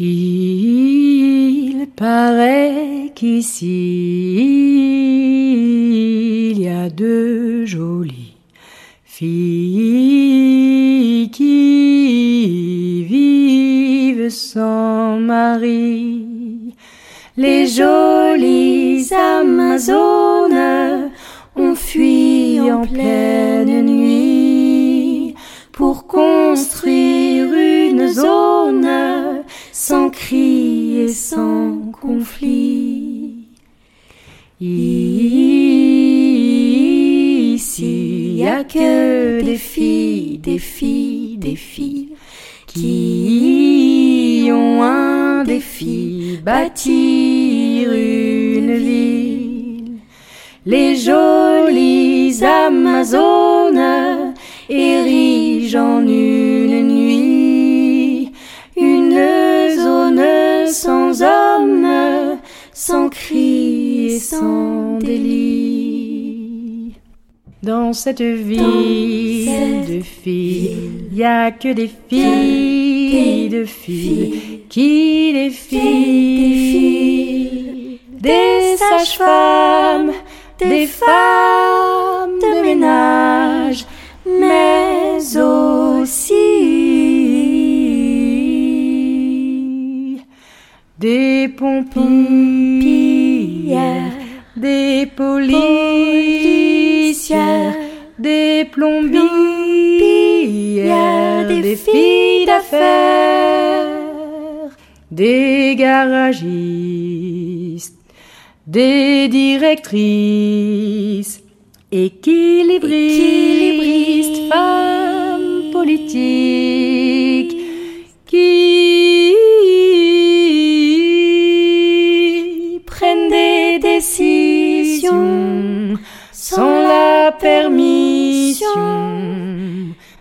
Il paraît qu'ici il y a deux jolies filles qui vivent sans mari. Les jolies Amazones ont fui en pleine nuit construire une zone sans cri et sans conflit. Ici, y a que des filles, des filles, des filles qui ont un défi, bâtir une ville. Les jolies Amazones en une nuit une zone sans homme, sans cri et sans délit. Dans cette ville cette de filles, y a que des filles, de filles qui défilent. Des sages-femmes, des femmes de ménage, des pompières, des policières, des plombières, des filles d'affaires, des garagistes, des directrices, équilibristes, sans la permission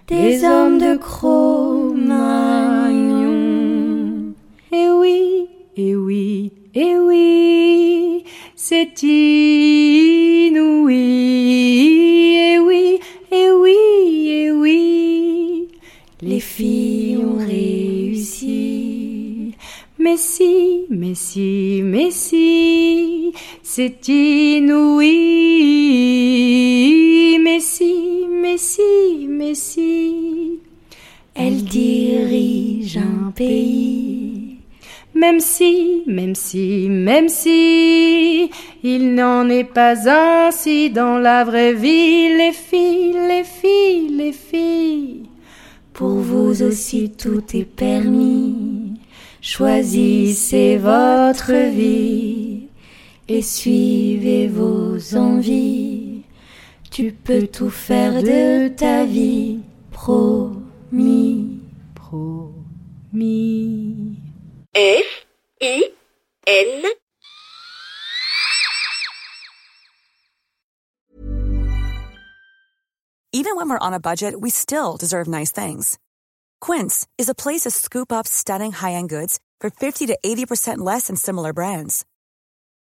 des hommes de Cro-Magnon. Eh oui, eh oui, eh oui, c'est inouï. Eh oui, eh oui, eh oui, les filles ont réussi. Mais si, mais si, mais si, c'est inouï. Mais si, mais si, mais si, elle dirige un pays. Même si, même si, même si, il n'en est pas ainsi dans la vraie vie, les filles, les filles, les filles. Pour vous aussi tout est permis. Choisissez votre vie et suivez vos envies. Tu peux tout faire de ta vie, promis, promis. F I N Even when we're on a budget, we still deserve nice things. Quince is a place to scoop up stunning high-end goods for 50 to 80% less than similar brands.